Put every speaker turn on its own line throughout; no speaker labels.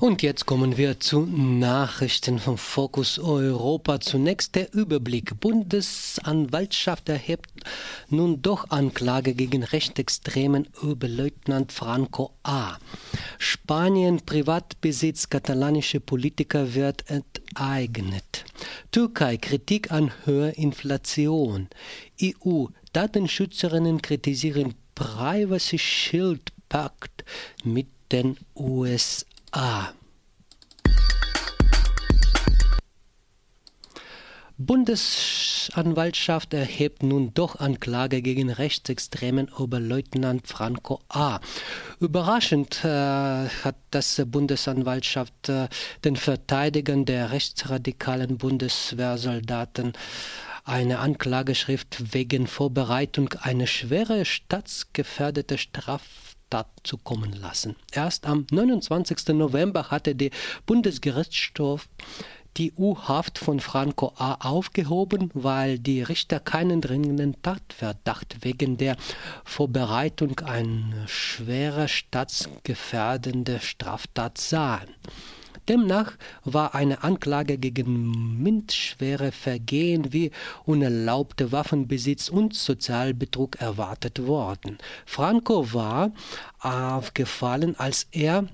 Und jetzt kommen wir zu Nachrichten vom Fokus Europa. Zunächst der Überblick. Bundesanwaltschaft erhebt nun doch Anklage gegen rechtsextremen Oberleutnant Franco A. Spanien Privatbesitz katalanische Politiker wird enteignet. Türkei Kritik an höherer Inflation. EU Datenschützerinnen kritisieren Privacy Shield Pakt mit den USA. Bundesanwaltschaft erhebt nun doch Anklage gegen rechtsextremen Oberleutnant Franco A. Überraschend äh, hat das Bundesanwaltschaft äh, den Verteidigern der rechtsradikalen Bundeswehrsoldaten eine Anklageschrift wegen Vorbereitung einer schwere staatsgefährdete Straftat zukommen lassen. Erst am 29. November hatte der Bundesgerichtshof die U-Haft von Franco A. aufgehoben, weil die Richter keinen dringenden Tatverdacht wegen der Vorbereitung einer schwerer staatsgefährdenden Straftat sahen. Demnach war eine Anklage gegen mindschwere Vergehen wie unerlaubter Waffenbesitz und Sozialbetrug erwartet worden. Franco war aufgefallen, als er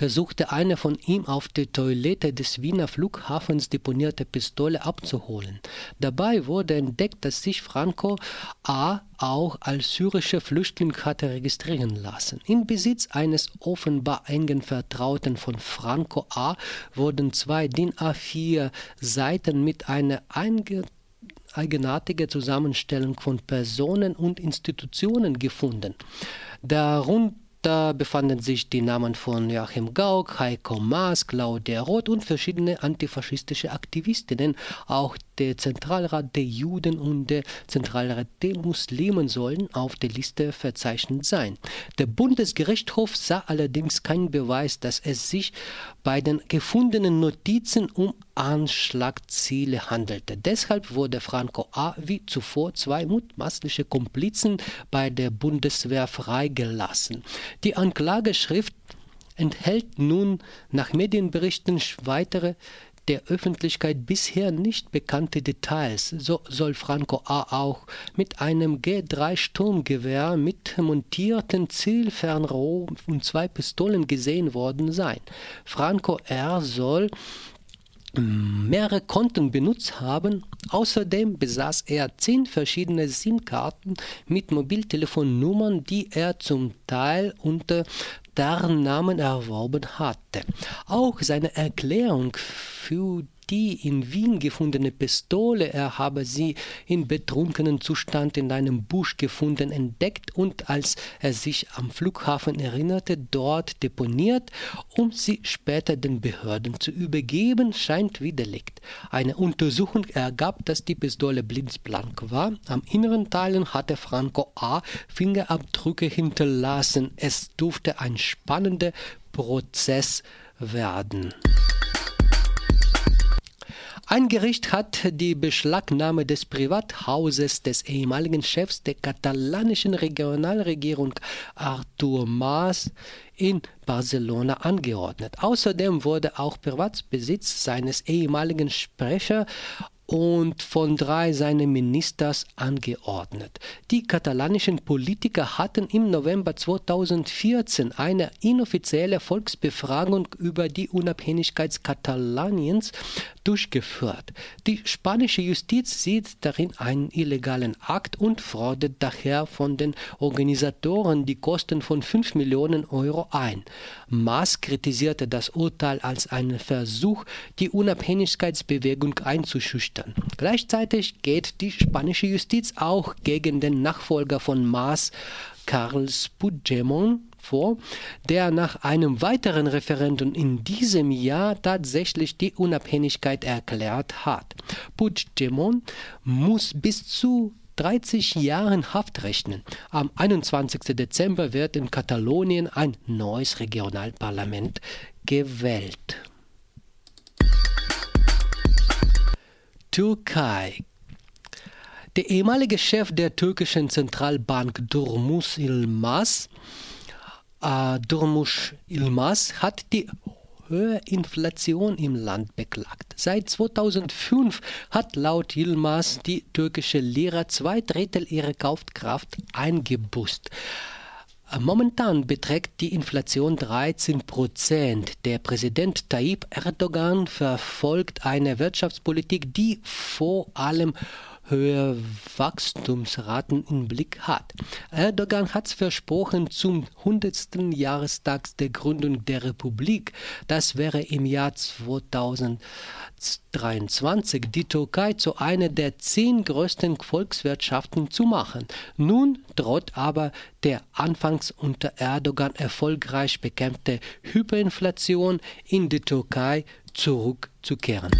versuchte eine von ihm auf der Toilette des Wiener Flughafens deponierte Pistole abzuholen. Dabei wurde entdeckt, dass sich Franco A. auch als syrischer Flüchtling hatte registrieren lassen. Im Besitz eines offenbar engen Vertrauten von Franco A. wurden zwei DIN A4 Seiten mit einer einge eigenartige Zusammenstellung von Personen und Institutionen gefunden. Darunter da befanden sich die Namen von Joachim Gauck, Heiko Maas, Claudia Roth und verschiedene antifaschistische Aktivistinnen. Auch der Zentralrat der Juden und der Zentralrat der Muslimen sollen auf der Liste verzeichnet sein. Der Bundesgerichtshof sah allerdings keinen Beweis, dass es sich bei den gefundenen Notizen um Anschlagziele handelte. Deshalb wurde Franco A. wie zuvor zwei mutmaßliche Komplizen bei der Bundeswehr freigelassen. Die Anklageschrift enthält nun nach Medienberichten weitere der Öffentlichkeit bisher nicht bekannte Details. So soll Franco A. auch mit einem G3 Sturmgewehr mit montierten Zielfernrohr und zwei Pistolen gesehen worden sein. Franco R. soll mehrere Konten benutzt haben. Außerdem besaß er zehn verschiedene SIM-Karten mit Mobiltelefonnummern, die er zum Teil unter deren Namen erworben hatte. Auch seine Erklärung für die in Wien gefundene Pistole, er habe sie in betrunkenen Zustand in einem Busch gefunden, entdeckt und als er sich am Flughafen erinnerte, dort deponiert, um sie später den Behörden zu übergeben, scheint widerlegt. Eine Untersuchung ergab, dass die Pistole blitzblank war. Am inneren Teilen hatte Franco A. Fingerabdrücke hinterlassen. Es durfte ein spannender Prozess werden. Ein Gericht hat die Beschlagnahme des Privathauses des ehemaligen Chefs der katalanischen Regionalregierung Artur Mas in Barcelona angeordnet. Außerdem wurde auch Privatbesitz seines ehemaligen Sprechers und von drei seiner Ministers angeordnet. Die katalanischen Politiker hatten im November 2014 eine inoffizielle Volksbefragung über die Unabhängigkeit Katalaniens durchgeführt. Die spanische Justiz sieht darin einen illegalen Akt und fordert daher von den Organisatoren die Kosten von 5 Millionen Euro ein. Maas kritisierte das Urteil als einen Versuch, die Unabhängigkeitsbewegung einzuschüchtern. Gleichzeitig geht die spanische Justiz auch gegen den Nachfolger von Maas, Carles Puigdemont, vor, der nach einem weiteren Referendum in diesem Jahr tatsächlich die Unabhängigkeit erklärt hat. Puigdemont muss bis zu 30 Jahren Haft rechnen. Am 21. Dezember wird in Katalonien ein neues Regionalparlament gewählt. Türkei Der ehemalige Chef der türkischen Zentralbank Durmus Ilmaz, äh, Durmuş Ilmaz hat die hohe Inflation im Land beklagt. Seit 2005 hat laut Yilmaz die türkische Lira zwei Drittel ihrer Kaufkraft eingebusst. Momentan beträgt die Inflation 13 Prozent. Der Präsident Tayyip Erdogan verfolgt eine Wirtschaftspolitik, die vor allem höhere Wachstumsraten im Blick hat. Erdogan hat versprochen, zum 100. Jahrestag der Gründung der Republik, das wäre im Jahr 2023, die Türkei zu einer der zehn größten Volkswirtschaften zu machen. Nun droht aber der anfangs unter Erdogan erfolgreich bekämpfte Hyperinflation in die Türkei zurückzukehren.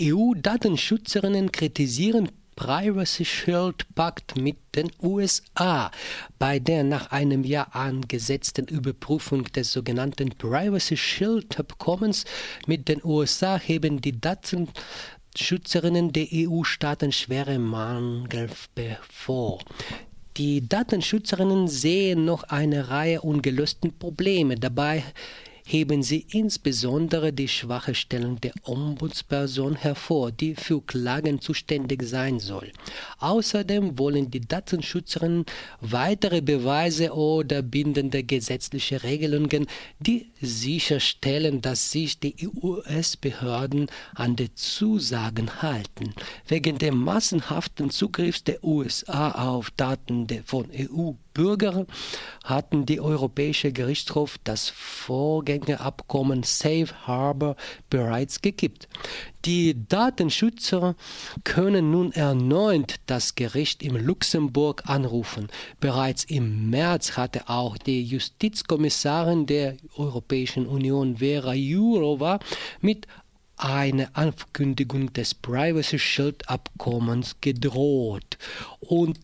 EU-Datenschützerinnen kritisieren Privacy Shield Pakt mit den USA. Bei der nach einem Jahr angesetzten Überprüfung des sogenannten Privacy Shield Abkommens mit den USA heben die Datenschützerinnen der EU-Staaten schwere Mangel vor. Die Datenschützerinnen sehen noch eine Reihe ungelösten Probleme. Dabei heben sie insbesondere die schwache Stellung der Ombudsperson hervor, die für Klagen zuständig sein soll. Außerdem wollen die Datenschützerinnen weitere Beweise oder bindende gesetzliche Regelungen, die sicherstellen, dass sich die US-Behörden an die Zusagen halten. Wegen des massenhaften Zugriffs der USA auf Daten von EU Bürger hatten die Europäische Gerichtshof das Vorgängerabkommen Safe Harbor bereits gekippt. Die Datenschützer können nun erneut das Gericht in Luxemburg anrufen. Bereits im März hatte auch die Justizkommissarin der Europäischen Union Vera Jourova mit eine Ankündigung des Privacy Shield Abkommens gedroht. Und